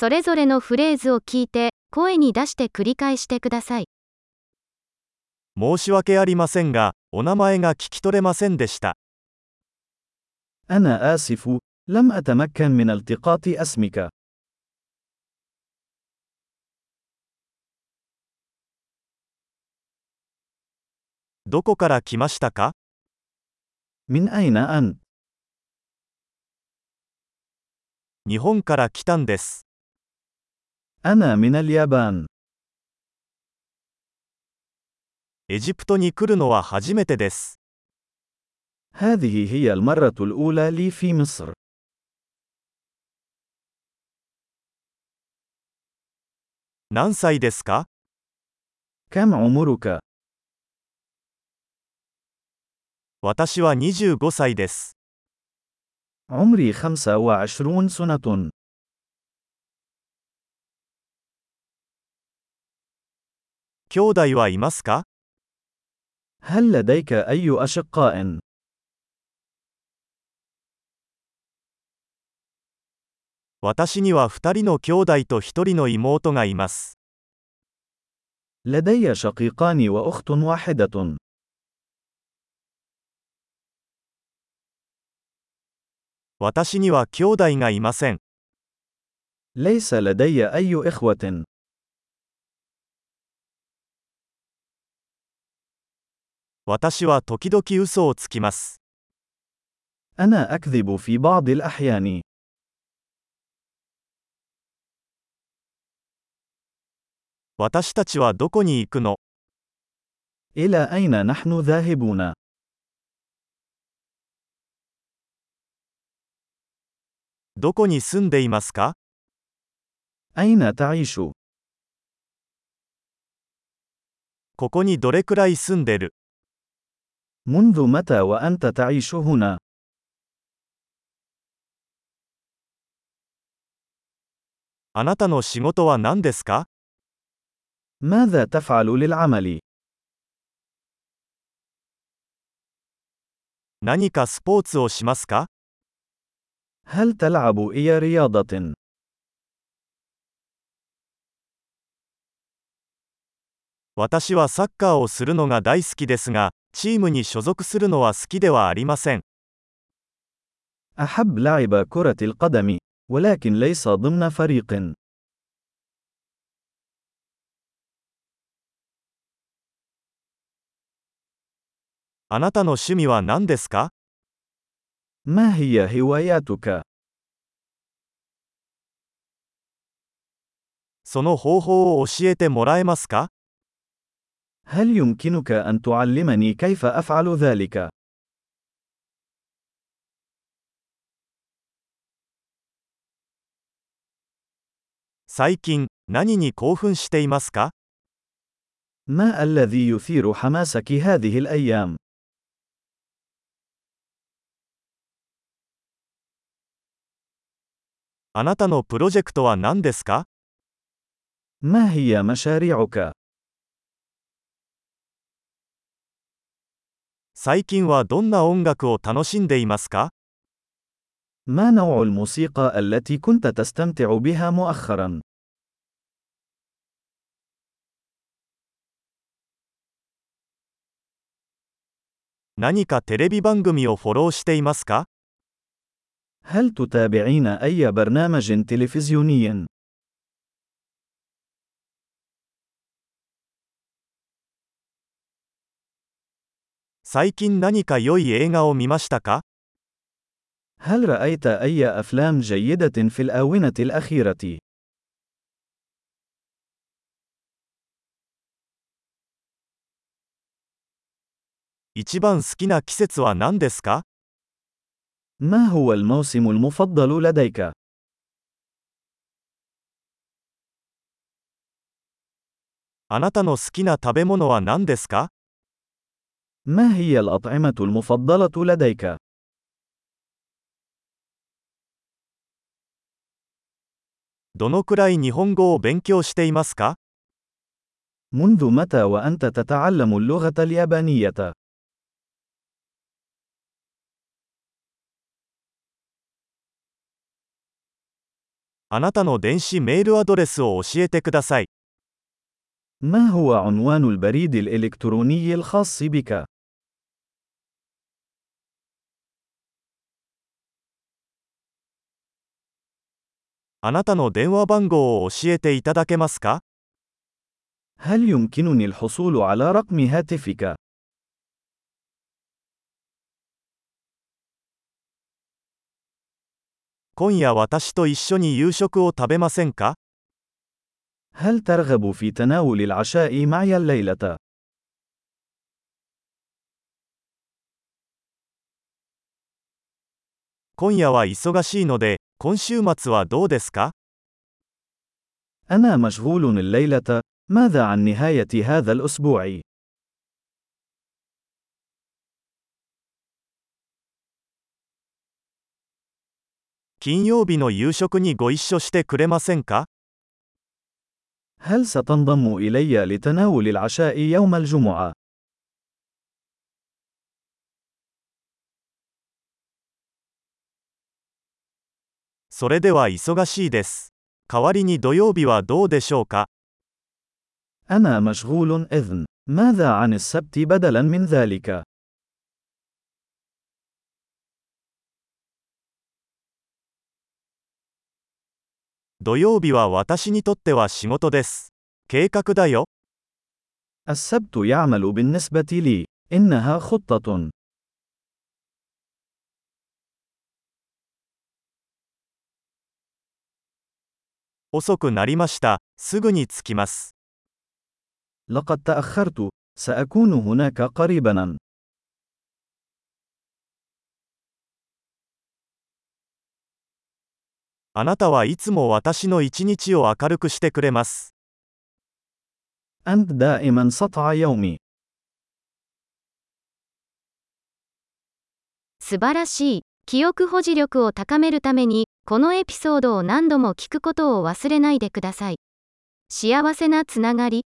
それぞれのフレーズを聞いて、声に出して繰り返してください。申し訳ありませんが、お名前が聞き取れませんでした。 أنا آسف، لم أتمكن من التقاط اسمك. どこから来ましたか من أين أنت؟ 日本から来たんです。 أنا من اليابان. エジプトに来るのは初めてです。 هذه هي المرة الأولى لي في مصر. 何歳ですか كم عمرك؟ 私は25歳です。 عمري 25 سنة. 兄弟はいますか هل لديك أي أشقاء؟ 私には2人の兄弟と1人の妹がいます。 لدي شقيقان وأخت واحدة. 私には兄弟がいません。 ليس لدي أي إخوة. 私は時々嘘をつきます。 أنا أكذب في بعض الأحيان. 私たちはどこに行くの إلى أين نحن ذاهبون؟ どこに住んでいますか أين تعيش؟ ここにどれくらい住んでる منذ متى وأنت تعيش هنا؟ あなたの仕事は何ですか ماذا تفعل للعمل؟ 何かスポーツをしますか هل تلعب أي رياضة؟ 私はサッカーをするのが大好きですが、 チームに所属するのは好きではありません。 أحب لعب كرة القدم، ولكن ليس ضمن فريق. あなたの趣味は何ですか ما هي هواياتك؟ その方法を教えてもらえますか هل يمكنك أن تعلمني كيف أفعل ذلك؟ 最近、何に興奮していますか ما الذي يثير حماسك هذه الأيام؟ あなたのプロジェクトは何ですか ما هي مشاريعك؟ 最近はどんな音楽を楽しんでいますか ما نوع الموسيقى التي كنت تستمتع بها مؤخرا؟ 何かテレビ番組をフォローしていますか هل تتابعين أي برنامج تلفزيوني؟ 最近何か良い映画を見ましたか هل رأيت أي أفلام جيدة في الآونة الأخيرة؟ 一番好きな季節は何ですか ما هو الموسم المفضل لديك؟ あなたの好きな食べ物は何ですか ما هي الأطعمة المفضلة لديك؟ どのくらい日本語を勉強していますか منذ متى وأنت تتعلم اللغة اليابانية؟ あなたの電子メールアドレスを教えてください。 ما هو عنوان البريد الإلكتروني الخاص بك؟ あなたの電話番号を教えていただけますか هل يمكنني الحصول على رقم هاتفك؟ 今夜私と一緒に夕食を食べませんか هل ترغب في تناول العشاء معي الليلة؟ 今夜は忙しいので、今週末はどうですか أنا مشغول الليلة. ماذا عن نهاية هذا الأسبوع؟ 金曜日の夕食にご一緒してくれませんか هل ستنضم إلي لتناول العشاء يوم الجمعة؟ أنا مشغول إذن. ماذا عن السبت بدلا من ذلك؟ 土曜日は私にとっては仕事です。計画だよ。 السبت يعمل بالنسبة لي. إنها خطة. 遅くなりました。すぐに着きます。 لقد تأخرت. سأكون هناك قريباً. あなたはいつも私の一日を明るくしてくれます。 أنت دائماً سطع يومي. 素晴らしい。記憶保持力を高めるために、このエピソードを何度も聞くことを忘れないでください。幸せなつながり。